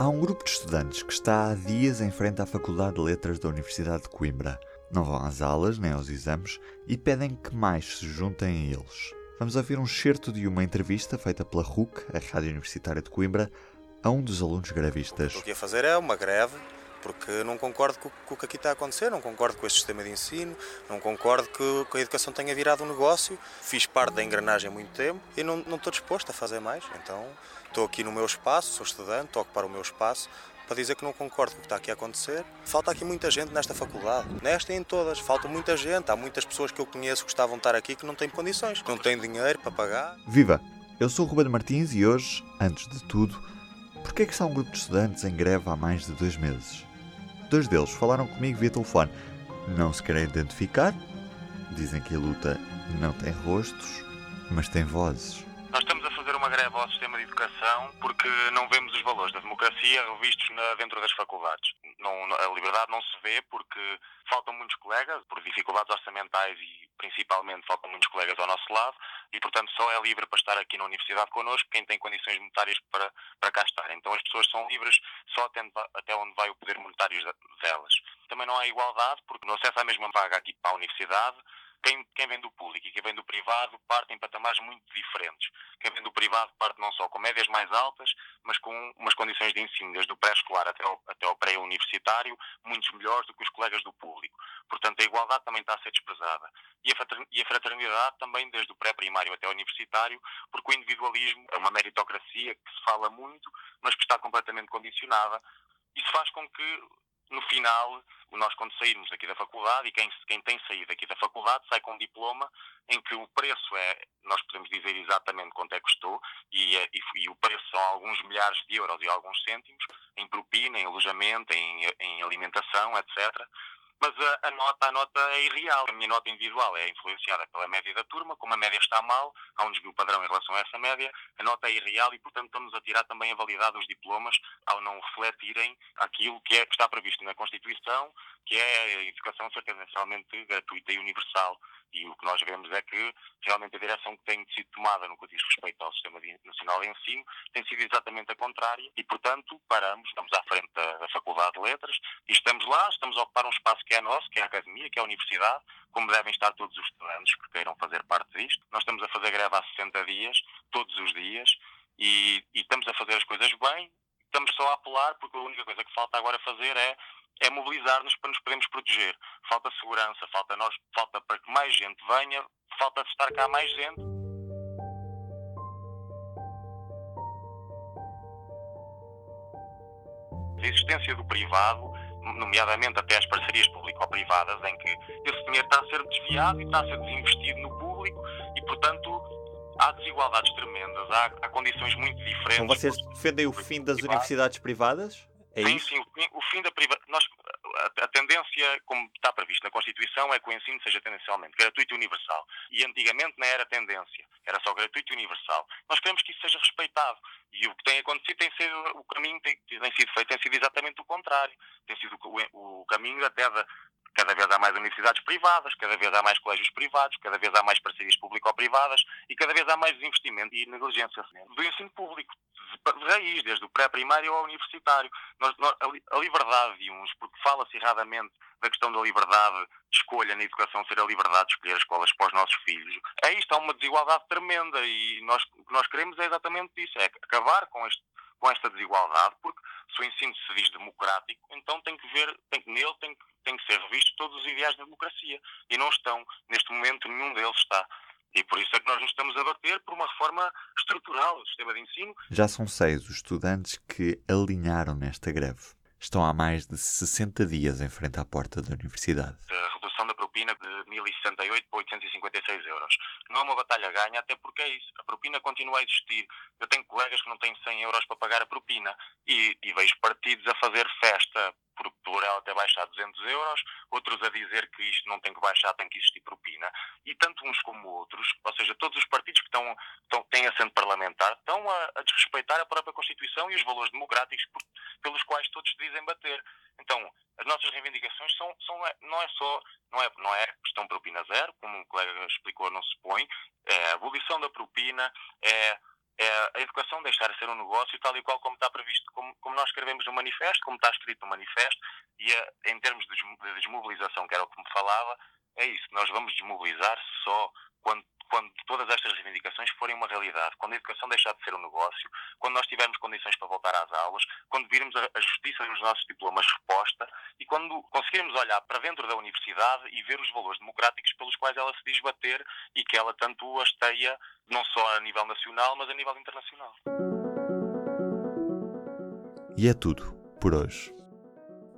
Há um grupo de estudantes que está há dias em frente à Faculdade de Letras da Universidade de Coimbra. Não vão às aulas nem aos exames e pedem que mais se juntem a eles. Vamos ouvir um excerto de uma entrevista feita pela RUC, a Rádio Universitária de Coimbra, a um dos alunos grevistas. O que ia fazer é uma greve porque não concordo com, com, o que aqui está a acontecer, não concordo com este sistema de ensino, não concordo que, que a educação tenha virado um negócio. Fiz parte da engrenagem há muito tempo e não, não estou disposto a fazer mais. Então estou aqui no meu espaço, sou estudante, estou a ocupar o meu espaço para dizer que não concordo com o que está aqui a acontecer. Falta aqui muita gente nesta faculdade, nesta e em todas. Falta muita gente. Há muitas pessoas que eu conheço que estavam a estar aqui que não têm condições, não têm dinheiro para pagar. Viva! Eu sou o Ruben Martins e hoje, antes de tudo, porquê é que está um grupo de estudantes em greve há mais de dois meses? Dois deles falaram comigo via telefone. Não se querem identificar, dizem que a luta não tem rostos, mas tem vozes. Nós estamos a fazer uma greve ao sistema de educação porque não vemos os valores da democracia revistos na, dentro das faculdades. Não, a liberdade não se vê porque faltam muitos colegas, por dificuldades orçamentais e principalmente faltam muitos colegas ao nosso lado e, portanto, só é livre para estar aqui na universidade connosco quem tem condições monetárias para, para cá estar. Então as pessoas são livres só até, até onde vai o poder monetário delas. Também não há igualdade porque no acesso à mesma vaga aqui para a universidade quem, quem vem do público e quem vem do privado parte em patamares muito diferentes. Quem vem do privado parte não só com médias mais altas, mas com umas condições de ensino, desde o pré-escolar até ao, até ao pré-universitário, muito melhores do que os colegas do público. Portanto, a igualdade também está a ser desprezada. E a fraternidade também, desde o pré-primário até ao universitário, porque o individualismo é uma meritocracia que se fala muito, mas que está completamente condicionada. Isso faz com que no final, nós quando sairmos aqui da faculdade, e quem, quem tem saído aqui da faculdade sai com um diploma em que o preço é, nós podemos dizer exatamente quanto é que custou, e, e, e o preço são alguns milhares de euros e alguns cêntimos, em propina, em alojamento, em, em alimentação, etc mas a, a, nota, a nota é irreal. A minha nota individual é influenciada pela média da turma, como a média está mal, há um desvio padrão em relação a essa média, a nota é irreal e, portanto, estamos a tirar também a validade dos diplomas ao não refletirem aquilo que, é, que está previsto na Constituição, que é a educação ser tendencialmente gratuita e universal. E o que nós vemos é que realmente a direção que tem sido tomada no que diz respeito ao Sistema Nacional de Ensino tem sido exatamente a contrária e, portanto, paramos, estamos à frente da, da Faculdade de Letras e estamos lá, estamos a ocupar um espaço que é nosso, que é a academia, que é a universidade, como devem estar todos os estudantes que queiram fazer parte disto. Nós estamos a fazer greve há 60 dias, todos os dias, e, e estamos a fazer as coisas bem. Estamos só a apelar, porque a única coisa que falta agora fazer é é mobilizar-nos para nos podermos proteger. Falta segurança, falta nós, falta para que mais gente venha, falta estar cá mais gente. A existência do privado nomeadamente até as parcerias público-privadas, em que esse dinheiro está a ser desviado e está a ser desinvestido no público e, portanto, há desigualdades tremendas, há, há condições muito diferentes. Então vocês defendem o fim das universidades privadas? É sim, isso? sim, o fim, o fim da privacidade. A, tendência, como está previsto na Constituição, é que o ensino seja tendencialmente gratuito e universal. E antigamente não era tendência, era só gratuito e universal. Nós queremos que isso seja respeitado. E o que tem acontecido tem sido, o caminho tem, tem sido feito, tem sido exatamente o contrário. Tem sido o, o caminho até da, cada vez há mais universidades privadas, cada vez há mais colégios privados, cada vez há mais parcerias público-privadas e cada vez há mais desinvestimento e negligência do ensino público, de raiz, desde o pré-primário ao universitário. Nós, nós, a liberdade de uns, porque fala-se erradamente da questão da liberdade de escolha na educação ser a liberdade de escolher as escolas para os nossos filhos. É isto, há uma desigualdade tremenda e nós, o que nós queremos é exatamente isso, é acabar com este com esta desigualdade, porque se o ensino se diz democrático, então tem que ver, tem que, nele tem que, tem que ser revistos todos os ideais da democracia. E não estão. Neste momento, nenhum deles está. E por isso é que nós nos estamos a bater por uma reforma estrutural do sistema de ensino. Já são seis os estudantes que alinharam nesta greve. Estão há mais de 60 dias em frente à porta da universidade. A redução da propina de 1.068 para 856 euros. Não é uma batalha ganha, até porque é isso. A propina continua a existir. Eu tenho colegas que não têm 100 euros para pagar a propina e, e vejo partidos a fazer festa por, ter baixado 200 euros, outros a dizer que isto não tem que baixar, tem que existir propina. E tanto uns como outros, ou seja, todos os partidos que estão, estão, têm assento parlamentar, estão a, a desrespeitar a própria Constituição e os valores democráticos por, pelos quais todos se dizem bater. Então, as nossas reivindicações são, são, é, não é só, não é, não é questão propina zero, como o colega explicou, não se põe, é a abolição da propina, é é a educação deixar de ser um negócio tal e qual como está previsto, como, como nós escrevemos no manifesto, como está escrito no manifesto, e a, em termos de desmobilização, que era o que me falava, é isso, nós vamos desmobilizar só quando, quando realidade, quando a educação deixar de ser um negócio, quando nós tivermos condições para voltar às aulas, quando virmos a, a justiça nos nossos diplomas resposta e quando conseguirmos olhar para dentro da universidade e ver os valores democráticos pelos quais ela se diz bater e que ela tanto hasteia não só a nível nacional, mas a nível internacional. E é tudo por hoje.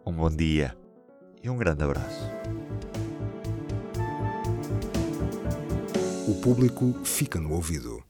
Um bom dia e um grande abraço. O público fica no ouvido.